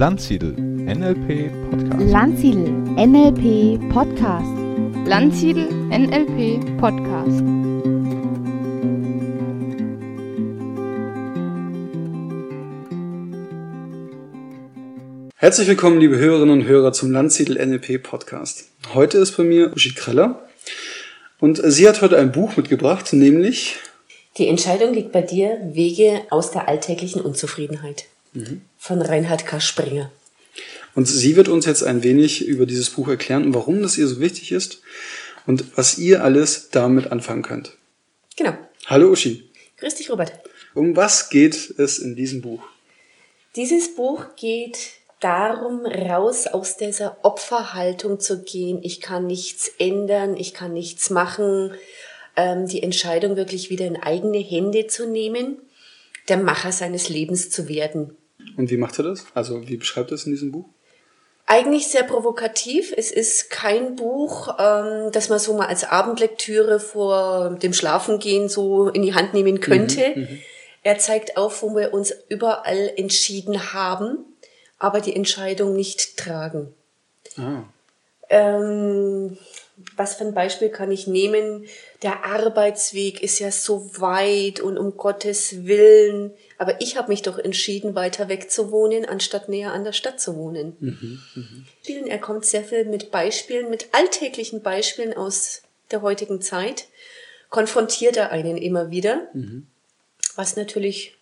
Landsiedel NLP Podcast. Landsiedel NLP Podcast. Landsiedel NLP Podcast. Herzlich willkommen, liebe Hörerinnen und Hörer, zum Landsiedel NLP Podcast. Heute ist bei mir Uschi Kreller und sie hat heute ein Buch mitgebracht, nämlich Die Entscheidung liegt bei dir, Wege aus der alltäglichen Unzufriedenheit. Von Reinhard K. Springer. Und sie wird uns jetzt ein wenig über dieses Buch erklären und warum das ihr so wichtig ist und was ihr alles damit anfangen könnt. Genau. Hallo Uschi, Grüß dich, Robert. um was geht es in diesem Buch? Dieses Buch geht darum, raus aus dieser Opferhaltung zu gehen. Ich kann nichts ändern, ich kann nichts machen. Ähm, die Entscheidung wirklich wieder in eigene Hände zu nehmen, der Macher seines Lebens zu werden. Und wie macht er das? Also wie beschreibt er es in diesem Buch? Eigentlich sehr provokativ. Es ist kein Buch, ähm, das man so mal als Abendlektüre vor dem Schlafengehen so in die Hand nehmen könnte. er zeigt auf, wo wir uns überall entschieden haben, aber die Entscheidung nicht tragen. Ah, Ähm, was für ein Beispiel kann ich nehmen? Der Arbeitsweg ist ja so weit und um Gottes Willen. Aber ich habe mich doch entschieden, weiter weg zu wohnen, anstatt näher an der Stadt zu wohnen. Spielen, Er kommt sehr viel mit Beispielen, mit alltäglichen Beispielen aus der heutigen Zeit, konfrontiert er einen immer wieder, was natürlich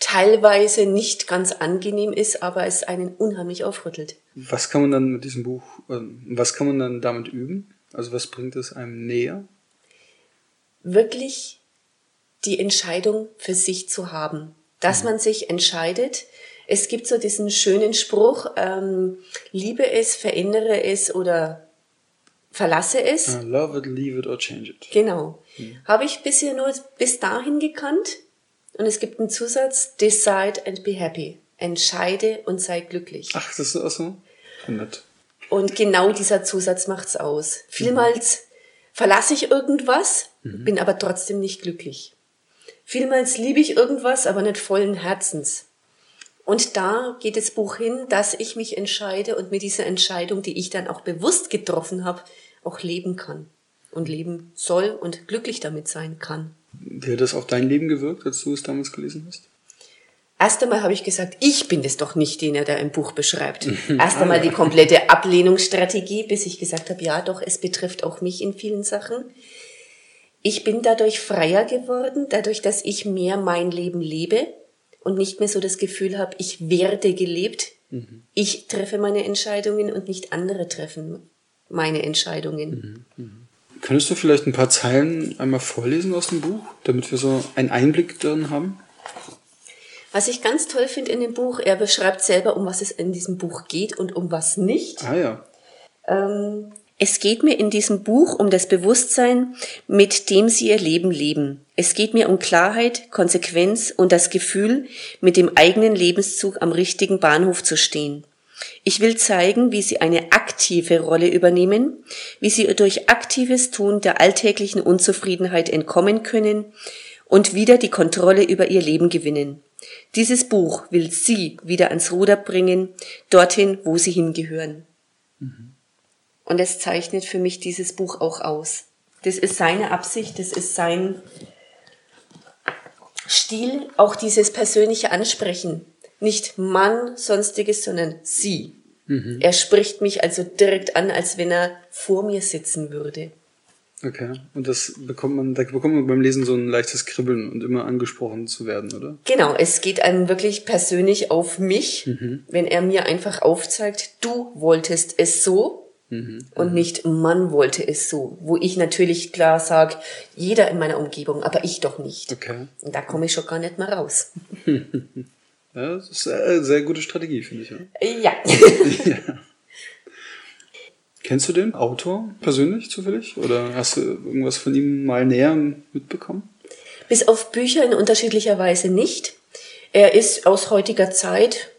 teilweise nicht ganz angenehm ist, aber es einen unheimlich aufrüttelt. was kann man dann mit diesem Buch, ähm, was kann man dann damit üben? Also was bringt es einem näher? wirklich die Entscheidung für sich zu haben. Dass man sich entscheidet. Es gibt so diesen schönen Spruch, ähm, liebe es, verändere es oder verlasse es. Ah, love it, leave it or change it. Genau. Habe ich bisher nur bis dahin gekannt. Und es gibt einen Zusatz, decide and be happy. Entscheide und sei glücklich. Ach, das ist auch so? Nett. Und genau dieser Zusatz macht's aus. Vielmals verlasse ich irgendwas, bin aber trotzdem nicht glücklich. Vielmals liebe ich irgendwas, aber nicht vollen Herzens. Und da geht das Buch hin, dass ich mich entscheide und mit dieser Entscheidung, die ich dann auch bewusst getroffen habe, auch leben kann und leben soll und glücklich damit sein kann. Wie hat das auf dein Leben gewirkt, als du es damals gelesen hast? Erst einmal habe ich gesagt, ich bin es doch nicht, den er da im Buch beschreibt. Erst einmal die komplette Ablehnungsstrategie, bis ich gesagt habe, ja, doch, es betrifft auch mich in vielen Sachen. Ich bin dadurch freier geworden, dadurch, dass ich mehr mein Leben lebe und nicht mehr so das Gefühl habe, ich werde gelebt. Ich treffe meine Entscheidungen und nicht andere treffen meine Entscheidungen. Könntest du vielleicht ein paar Zeilen einmal vorlesen aus dem Buch, damit wir so einen Einblick darin haben? Was ich ganz toll finde in dem Buch, er beschreibt selber, um was es in diesem Buch geht und um was nicht. Ah ja. Ähm, es geht mir in diesem Buch um das Bewusstsein, mit dem Sie Ihr Leben leben. Es geht mir um Klarheit, Konsequenz und das Gefühl, mit dem eigenen Lebenszug am richtigen Bahnhof zu stehen. Ich will zeigen, wie Sie eine aktive Rolle übernehmen, wie Sie durch aktives Tun der alltäglichen Unzufriedenheit entkommen können und wieder die Kontrolle über Ihr Leben gewinnen. Dieses Buch will Sie wieder ans Ruder bringen, dorthin, wo Sie hingehören. Und es zeichnet für mich dieses Buch auch aus. Das ist seine Absicht, das ist sein Stil, auch dieses persönliche Ansprechen. Nicht Mann, sonstiges, sondern sie. Er spricht mich also direkt an, als wenn er vor mir sitzen würde. Okay. Und das bekommt man, da bekommt man beim Lesen so ein leichtes Kribbeln und immer angesprochen zu werden, oder? Genau, es geht einem wirklich persönlich auf mich, wenn er mir einfach aufzeigt, du wolltest es so und nicht man wollte es so. Wo ich natürlich klar sage, jeder in meiner Umgebung, aber ich doch nicht. Okay. Und da komme ich schon gar nicht mehr raus. Ja, das ist eine sehr gute Strategie, finde ich. Ja. Ja. Kennst du den Autor persönlich zufällig? Oder hast du irgendwas von ihm mal näher mitbekommen? Bis auf Bücher in unterschiedlicher Weise nicht. Er ist aus heutiger Zeit,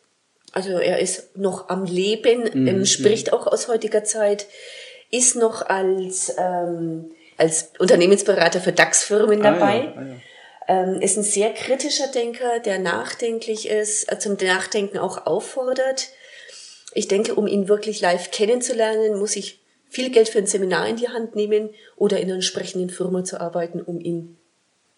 also er ist noch am Leben, ähm, spricht auch aus heutiger Zeit, ist noch als, ähm, als Unternehmensberater für DAX-Firmen Ah, dabei. ja, ah, ja. Ähm, ist ein sehr kritischer Denker, der nachdenklich ist, äh, zum Nachdenken auch auffordert. Ich denke, um ihn wirklich live kennenzulernen, muss ich viel Geld für ein Seminar in die Hand nehmen oder in einer entsprechenden Firma zu arbeiten, um ihn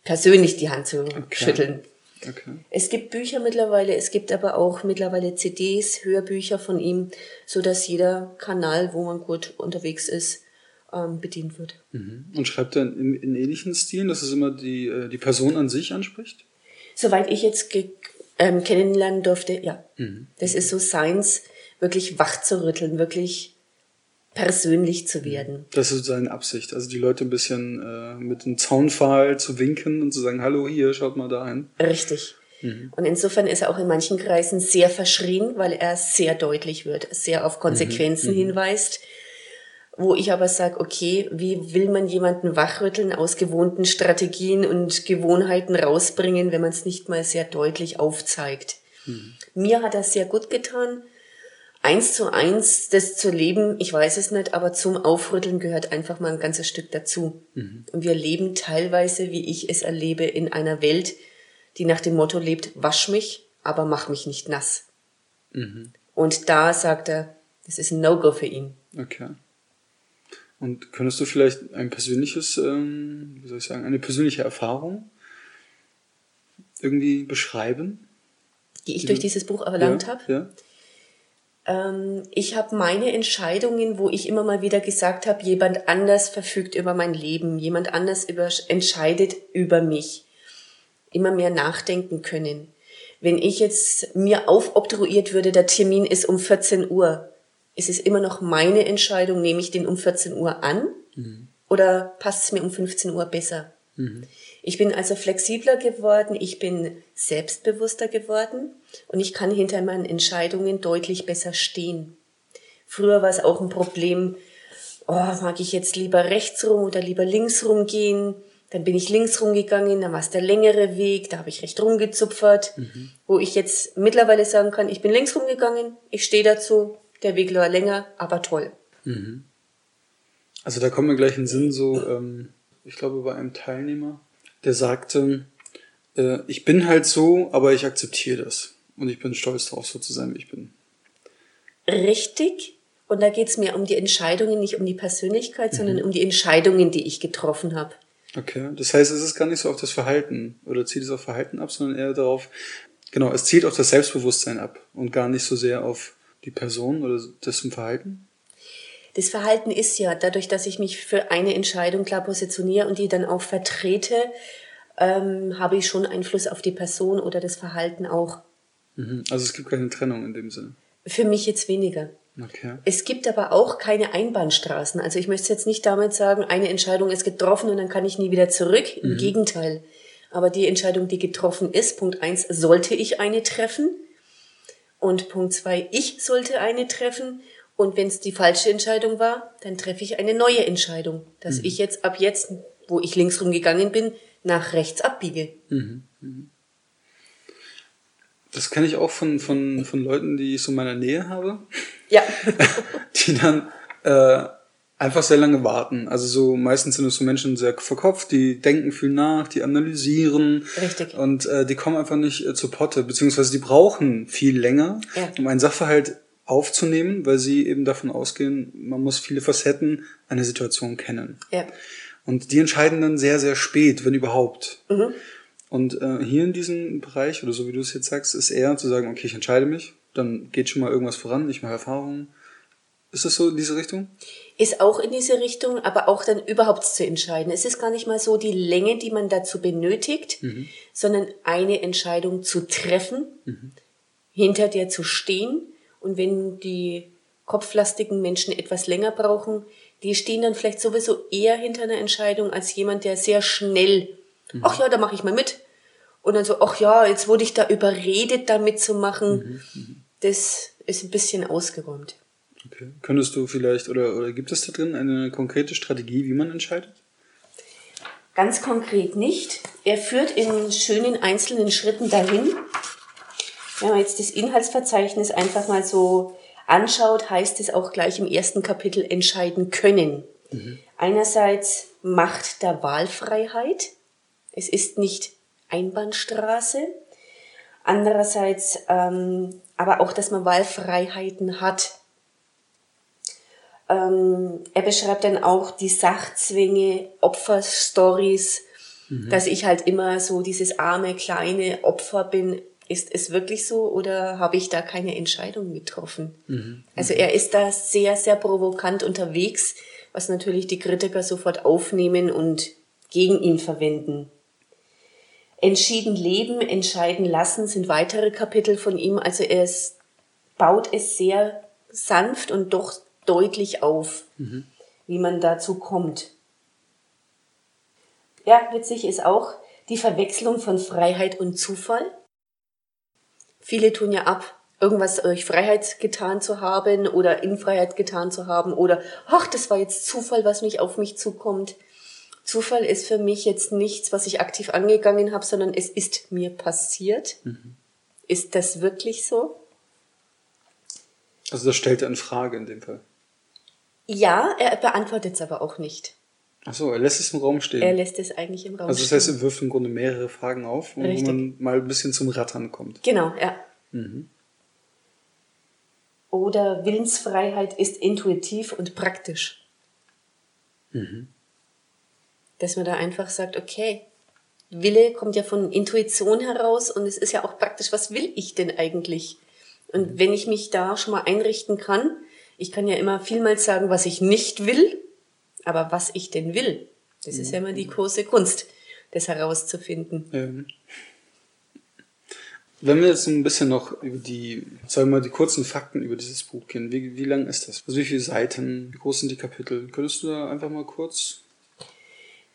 persönlich die Hand zu Okay. schütteln. Okay. Es gibt Bücher mittlerweile, es gibt aber auch mittlerweile CDs, Hörbücher von ihm, so dass jeder Kanal, wo man gut unterwegs ist, ähm, bedient wird. Mhm. Und schreibt er in, in ähnlichen Stilen, dass es immer die, äh, die Person an sich anspricht? Soweit ich jetzt ähm, kennenlernen durfte, ja. Das ist so Science, wirklich wach zu rütteln, wirklich persönlich zu werden. Das ist seine Absicht. Also die Leute ein bisschen äh, mit einem Zaunpfahl zu winken und zu sagen, hallo hier, schaut mal da hin. Richtig. Und insofern ist er auch in manchen Kreisen sehr verschrien, weil er sehr deutlich wird, sehr auf Konsequenzen hinweist. Wo ich aber sage, okay, wie will man jemanden wachrütteln, aus gewohnten Strategien und Gewohnheiten rausbringen, wenn man es nicht mal sehr deutlich aufzeigt? Mir hat das sehr gut getan. Eins zu eins das zu leben, ich weiß es nicht, aber zum Aufrütteln gehört einfach mal ein ganzes Stück dazu. Und wir leben teilweise, wie ich es erlebe, in einer Welt, die nach dem Motto lebt, wasch mich, aber mach mich nicht nass. Und da sagt er, das ist ein No-Go für ihn. Okay. Und könntest du vielleicht ein persönliches, ähm, wie soll ich sagen, eine persönliche Erfahrung irgendwie beschreiben? Die ich durch dieses Buch erlangt ja, habe. Ja. Ähm, ich habe meine Entscheidungen, wo ich immer mal wieder gesagt habe, jemand anders verfügt über mein Leben, jemand anders über, entscheidet über mich. Immer mehr nachdenken können. Wenn ich jetzt mir aufobtruiert würde, der Termin ist um 14 Uhr, ist es immer noch meine Entscheidung, nehme ich den um 14 Uhr an oder passt es mir um 15 Uhr besser? Ich bin also flexibler geworden, ich bin selbstbewusster geworden und ich kann hinter meinen Entscheidungen deutlich besser stehen. Früher war es auch ein Problem, oh, mag ich jetzt lieber rechts rum oder lieber links rumgehen? Dann bin ich links rumgegangen, dann war es der längere Weg, da habe ich recht rumgezupfert, wo ich jetzt mittlerweile sagen kann, ich bin links rumgegangen, ich stehe dazu, der Weg war länger, aber toll. Also da kommt mir gleich in den Sinn so, ähm, ich glaube bei einem Teilnehmer, der sagte, äh, ich bin halt so, aber ich akzeptiere das. Und ich bin stolz darauf, so zu sein, wie ich bin. Richtig. Und da geht es mir um die Entscheidungen, nicht um die Persönlichkeit, sondern um die Entscheidungen, die ich getroffen habe. Okay. Das heißt, es ist gar nicht so auf das Verhalten oder zielt es auf Verhalten ab, sondern eher darauf, genau, es zielt auf das Selbstbewusstsein ab und gar nicht so sehr auf die Person oder dessen Verhalten. Das Verhalten ist ja, dadurch, dass ich mich für eine Entscheidung klar positioniere und die dann auch vertrete, ähm, habe ich schon Einfluss auf die Person oder das Verhalten auch. Mhm. Also es gibt keine Trennung in dem Sinne. Für mich jetzt weniger. Okay. Es gibt aber auch keine Einbahnstraßen. Also ich möchte jetzt nicht damit sagen, eine Entscheidung ist getroffen und dann kann ich nie wieder zurück. Im Gegenteil. Aber die Entscheidung, die getroffen ist, Punkt eins, sollte ich eine treffen. Und Punkt zwei, ich sollte eine treffen. Und wenn es die falsche Entscheidung war, dann treffe ich eine neue Entscheidung, dass ich jetzt ab jetzt, wo ich links rumgegangen bin, nach rechts abbiege. Das kenne ich auch von, von, von Leuten, die ich so in meiner Nähe habe, Ja. die dann äh, einfach sehr lange warten. Also so meistens sind es so Menschen sehr verkopft, die denken viel nach, die analysieren Richtig. und äh, die kommen einfach nicht äh, zu Potte, beziehungsweise die brauchen viel länger, Ja. um einen Sachverhalt aufzunehmen, weil sie eben davon ausgehen, man muss viele Facetten einer Situation kennen. ja. Und die entscheiden dann sehr, sehr spät, wenn überhaupt. Mhm. Und äh, hier in diesem Bereich, oder so wie du es jetzt sagst, ist eher zu sagen, okay, ich entscheide mich, dann geht schon mal irgendwas voran, ich mache Erfahrungen. Ist das so in diese Richtung? Ist auch in diese Richtung, aber auch dann überhaupt zu entscheiden. Es ist gar nicht mal so die Länge, die man dazu benötigt, sondern eine Entscheidung zu treffen, hinter der zu stehen. Und wenn die kopflastigen Menschen etwas länger brauchen, die stehen dann vielleicht sowieso eher hinter einer Entscheidung als jemand, der sehr schnell, ach ja, da mache ich mal mit. Und dann so, ach ja, jetzt wurde ich da überredet, da mitzumachen. Das ist ein bisschen ausgeräumt. Okay. Könntest du vielleicht, oder, oder gibt es da drin eine konkrete Strategie, wie man entscheidet? Ganz konkret nicht. Er führt in schönen einzelnen Schritten dahin. Wenn man jetzt das Inhaltsverzeichnis einfach mal so anschaut, heißt es auch gleich im ersten Kapitel entscheiden können. Einerseits Macht der Wahlfreiheit. Es ist nicht Einbahnstraße. Andererseits ähm, aber auch, dass man Wahlfreiheiten hat. Ähm, er beschreibt dann auch die Sachzwänge, Opferstories, mhm. dass ich halt immer so dieses arme, kleine Opfer bin. Ist es wirklich so oder habe ich da keine Entscheidung getroffen? Mhm. Also er ist da sehr, sehr provokant unterwegs, was natürlich die Kritiker sofort aufnehmen und gegen ihn verwenden. Entschieden leben, entscheiden lassen sind weitere Kapitel von ihm. Also er ist, baut es sehr sanft und doch deutlich auf, mhm. wie man dazu kommt. Ja, witzig ist auch die Verwechslung von Freiheit und Zufall. Viele tun ja ab, irgendwas durch Freiheit getan zu haben oder in Freiheit getan zu haben oder, ach, das war jetzt Zufall, was mich auf mich zukommt. Zufall ist für mich jetzt nichts, was ich aktiv angegangen habe, sondern es ist mir passiert. Mhm. Ist das wirklich so? Also das stellt er in Frage in dem Fall. Ja, er beantwortet es aber auch nicht. Ach so, er lässt es im Raum stehen. Er lässt es eigentlich im Raum stehen. Also das heißt, er wirft im Grunde mehrere Fragen auf, wo Richtig. man mal ein bisschen zum Rattern kommt. Genau, ja. Mhm. Oder Willensfreiheit ist intuitiv und praktisch. Mhm dass man da einfach sagt, okay, Wille kommt ja von Intuition heraus und es ist ja auch praktisch, was will ich denn eigentlich? Und mhm. wenn ich mich da schon mal einrichten kann, ich kann ja immer vielmals sagen, was ich nicht will, aber was ich denn will, das ist ja immer die mhm. große Kunst, das herauszufinden. Ja. Wenn wir jetzt ein bisschen noch über die, sagen wir mal, die kurzen Fakten über dieses Buch gehen, wie, wie lang ist das? Also wie viele Seiten, wie groß sind die Kapitel? Könntest du da einfach mal kurz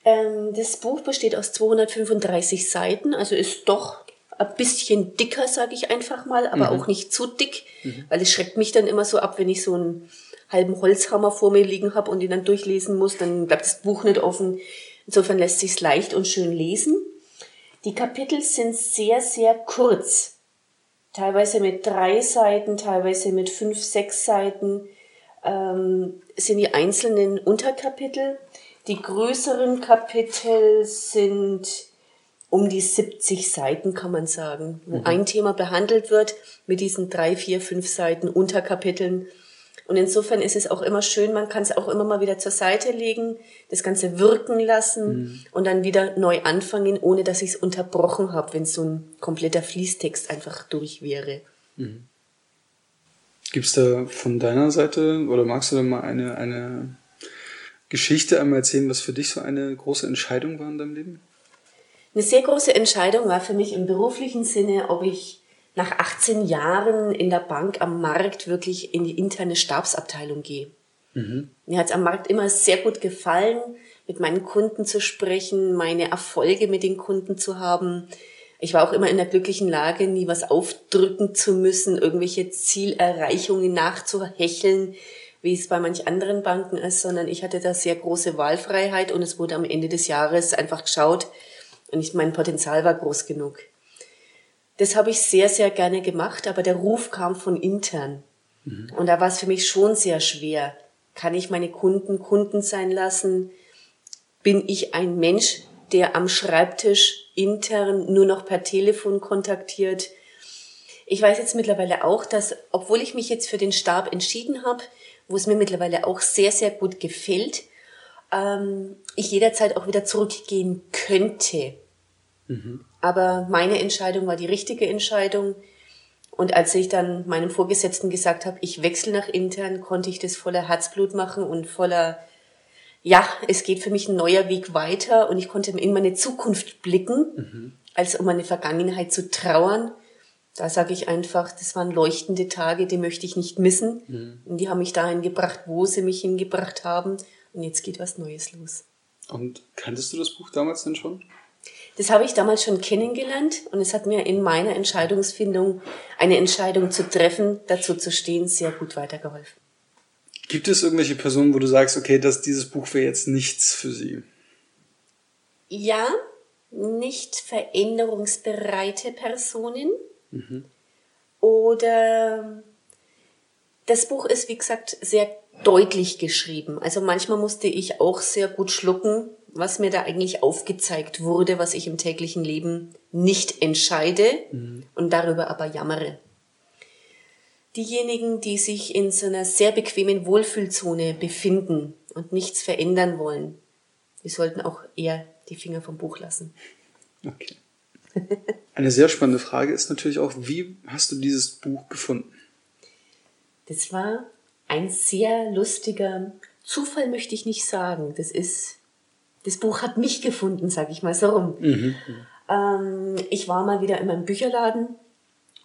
ähm, das Buch besteht aus 235 Seiten, also ist doch ein bisschen dicker, sage ich einfach mal, aber mhm. auch nicht zu dick, mhm. weil es schreckt mich dann immer so ab, wenn ich so einen halben Holzhammer vor mir liegen habe und ihn dann durchlesen muss, dann bleibt das Buch nicht offen. Insofern lässt sich's leicht und schön lesen. Die Kapitel sind sehr, sehr kurz. Teilweise mit drei Seiten, teilweise mit fünf, sechs Seiten ähm, sind die einzelnen Unterkapitel. Die größeren Kapitel sind um die 70 Seiten, kann man sagen, wo mhm. ein Thema behandelt wird mit diesen drei, vier, fünf Seiten Unterkapiteln. Und insofern ist es auch immer schön, man kann es auch immer mal wieder zur Seite legen, das Ganze wirken lassen mhm. und dann wieder neu anfangen, ohne dass ich es unterbrochen habe, wenn so ein kompletter Fließtext einfach durch wäre. Mhm. Gibt es da von deiner Seite oder magst du da mal eine, eine Geschichte einmal erzählen, was für dich so eine große Entscheidung war in deinem Leben? Eine sehr große Entscheidung war für mich im beruflichen Sinne, ob ich nach 18 Jahren in der Bank am Markt wirklich in die interne Stabsabteilung gehe. Mhm. Mir hat es am Markt immer sehr gut gefallen, mit meinen Kunden zu sprechen, meine Erfolge mit den Kunden zu haben. Ich war auch immer in der glücklichen Lage, nie was aufdrücken zu müssen, irgendwelche Zielerreichungen nachzuhecheln wie es bei manch anderen Banken ist, sondern ich hatte da sehr große Wahlfreiheit und es wurde am Ende des Jahres einfach geschaut und ich, mein Potenzial war groß genug. Das habe ich sehr, sehr gerne gemacht, aber der Ruf kam von intern. Mhm. Und da war es für mich schon sehr schwer. Kann ich meine Kunden Kunden sein lassen? Bin ich ein Mensch, der am Schreibtisch intern nur noch per Telefon kontaktiert? Ich weiß jetzt mittlerweile auch, dass, obwohl ich mich jetzt für den Stab entschieden habe, wo es mir mittlerweile auch sehr, sehr gut gefällt, ähm, ich jederzeit auch wieder zurückgehen könnte. Mhm. Aber meine Entscheidung war die richtige Entscheidung. Und als ich dann meinem Vorgesetzten gesagt habe, ich wechsle nach intern, konnte ich das voller Herzblut machen und voller, ja, es geht für mich ein neuer Weg weiter und ich konnte in meine Zukunft blicken, mhm. als um meine Vergangenheit zu trauern da sage ich einfach, das waren leuchtende Tage, die möchte ich nicht missen. Mhm. Und die haben mich dahin gebracht, wo sie mich hingebracht haben. Und jetzt geht was Neues los. Und kanntest du das Buch damals denn schon? Das habe ich damals schon kennengelernt und es hat mir in meiner Entscheidungsfindung, eine Entscheidung zu treffen, dazu zu stehen, sehr gut weitergeholfen. Gibt es irgendwelche Personen, wo du sagst, okay, dass dieses Buch wäre jetzt nichts für sie? Ja, nicht veränderungsbereite Personen Mhm. Oder das Buch ist, wie gesagt, sehr deutlich geschrieben. Also manchmal musste ich auch sehr gut schlucken, was mir da eigentlich aufgezeigt wurde, was ich im täglichen Leben nicht entscheide und darüber aber jammere. Diejenigen, die sich in so einer sehr bequemen Wohlfühlzone befinden und nichts verändern wollen, die sollten auch eher die Finger vom Buch lassen. Okay. Eine sehr spannende Frage ist natürlich auch, wie hast du dieses Buch gefunden? Das war ein sehr lustiger Zufall, möchte ich nicht sagen. Das ist, das Buch hat mich gefunden, sag ich mal so rum. Ähm, ich war mal wieder in meinem Bücherladen,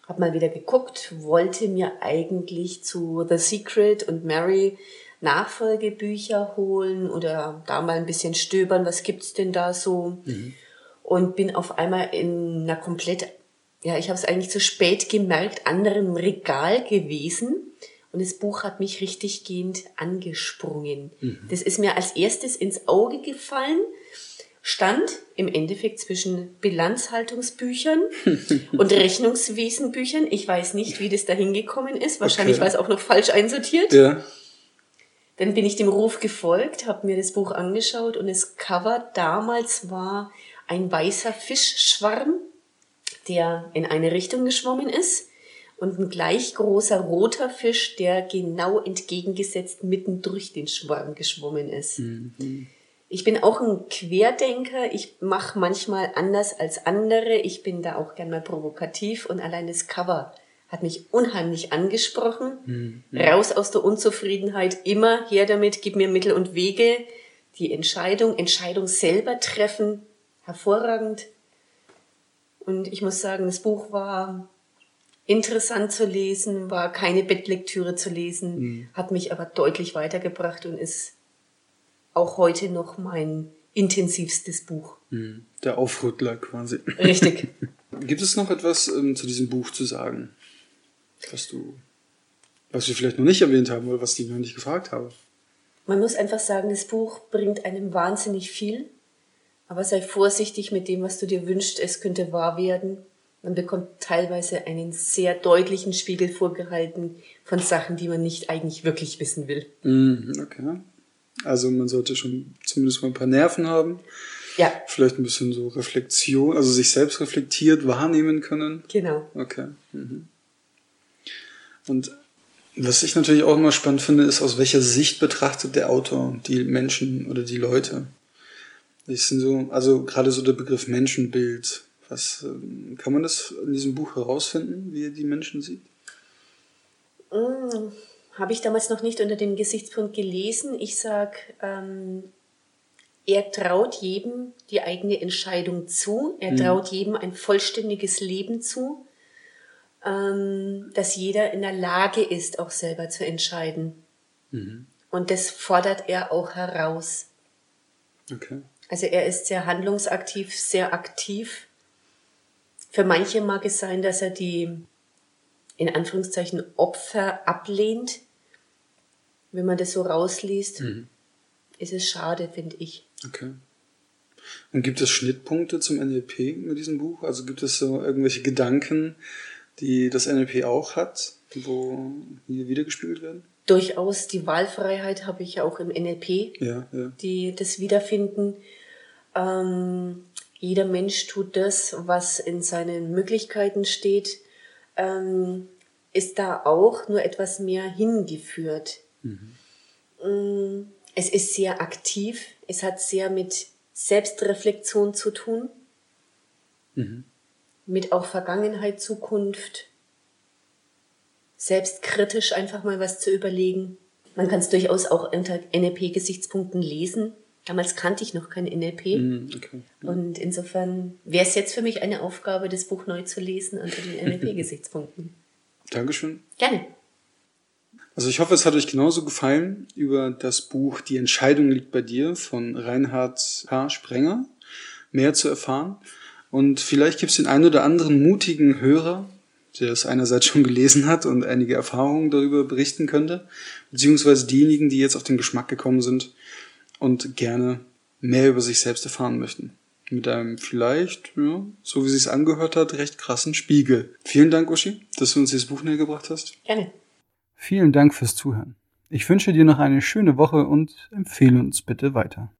habe mal wieder geguckt, wollte mir eigentlich zu The Secret und Mary Nachfolgebücher holen oder da mal ein bisschen stöbern, was gibt's denn da so? Und bin auf einmal in einer komplett, ja, ich habe es eigentlich zu spät gemerkt, anderen Regal gewesen. Und das Buch hat mich richtig gehend angesprungen. Das ist mir als erstes ins Auge gefallen, stand im Endeffekt zwischen Bilanzhaltungsbüchern und Rechnungswesenbüchern. Ich weiß nicht, wie das da hingekommen ist. Wahrscheinlich Okay. war es auch noch falsch einsortiert. Ja. Dann bin ich dem Ruf gefolgt, habe mir das Buch angeschaut und das Cover damals war ein weißer Fischschwarm, der in eine Richtung geschwommen ist und ein gleich großer roter Fisch, der genau entgegengesetzt mitten durch den Schwarm geschwommen ist. Ich bin auch ein Querdenker. Ich mache manchmal anders als andere. Ich bin da auch gern mal provokativ und allein das Cover hat mich unheimlich angesprochen. Raus aus der Unzufriedenheit, immer her damit, gib mir Mittel und Wege. Die Entscheidung, Entscheidung selber treffen, hervorragend. Und ich muss sagen, das Buch war interessant zu lesen, war keine Bettlektüre zu lesen, hat mich aber deutlich weitergebracht und ist auch heute noch mein intensivstes Buch. Der Aufrüttler quasi. Richtig. Gibt es noch etwas ähm, zu diesem Buch zu sagen? Was du, was wir vielleicht noch nicht erwähnt haben oder was ich noch nicht gefragt habe? Man muss einfach sagen, das Buch bringt einem wahnsinnig viel, aber sei vorsichtig mit dem, was du dir wünschst, es könnte wahr werden. Man bekommt teilweise einen sehr deutlichen Spiegel vorgehalten von Sachen, die man nicht eigentlich wirklich wissen will. Mhm, okay. Also man sollte schon zumindest mal ein paar Nerven haben. Ja, Vielleicht ein bisschen so Reflexion, also sich selbst reflektiert wahrnehmen können. genau. Okay. Mhm. Und was ich natürlich auch immer spannend finde, ist, aus welcher Sicht betrachtet der Autor die Menschen oder die Leute. Das sind so, also gerade so der Begriff Menschenbild. Was ähm, kann man das in diesem Buch herausfinden, wie er die Menschen sieht? Mm, Habe ich damals noch nicht unter dem Gesichtspunkt gelesen. Ich sag, ähm, er traut jedem die eigene Entscheidung zu. Er traut jedem ein vollständiges Leben zu, ähm, dass jeder in der Lage ist, auch selber zu entscheiden. Und das fordert er auch heraus. Okay. Also er ist sehr handlungsaktiv, sehr aktiv. Für manche mag es sein, dass er die in Anführungszeichen Opfer ablehnt. Wenn man das so rausliest, ist es schade, finde ich. Okay. Und gibt es Schnittpunkte zum NLP mit diesem Buch? Also gibt es so irgendwelche Gedanken, die das NLP auch hat, wo hier wiedergespiegelt werden? Durchaus die Wahlfreiheit habe ich ja auch im NLP, Ja, ja. die das Wiederfinden. Ähm, jeder Mensch tut das, was in seinen Möglichkeiten steht, ähm, ist da auch nur etwas mehr hingeführt. Mm, Es ist sehr aktiv, es hat sehr mit Selbstreflexion zu tun, mit auch Vergangenheit, Zukunft, selbstkritisch einfach mal was zu überlegen. Man kann es durchaus auch unter NLP-Gesichtspunkten lesen. Damals kannte ich noch kein NLP. Mhm, okay. Und insofern wäre es jetzt für mich eine Aufgabe, das Buch neu zu lesen unter den NLP-Gesichtspunkten. Dankeschön. Gerne. Also ich hoffe, es hat euch genauso gefallen über das Buch Die Entscheidung liegt bei dir von Reinhard H. Sprenger mehr zu erfahren. Und vielleicht gibt es den einen oder anderen mutigen Hörer, der es einerseits schon gelesen hat und einige Erfahrungen darüber berichten könnte, beziehungsweise diejenigen, die jetzt auf den Geschmack gekommen sind und gerne mehr über sich selbst erfahren möchten. Mit einem vielleicht, ja, so wie sie es angehört hat, recht krassen Spiegel. Vielen Dank, Uschi, dass du uns dieses Buch näher gebracht hast. Gerne. Vielen Dank fürs Zuhören. Ich wünsche dir noch eine schöne Woche und empfehle uns bitte weiter.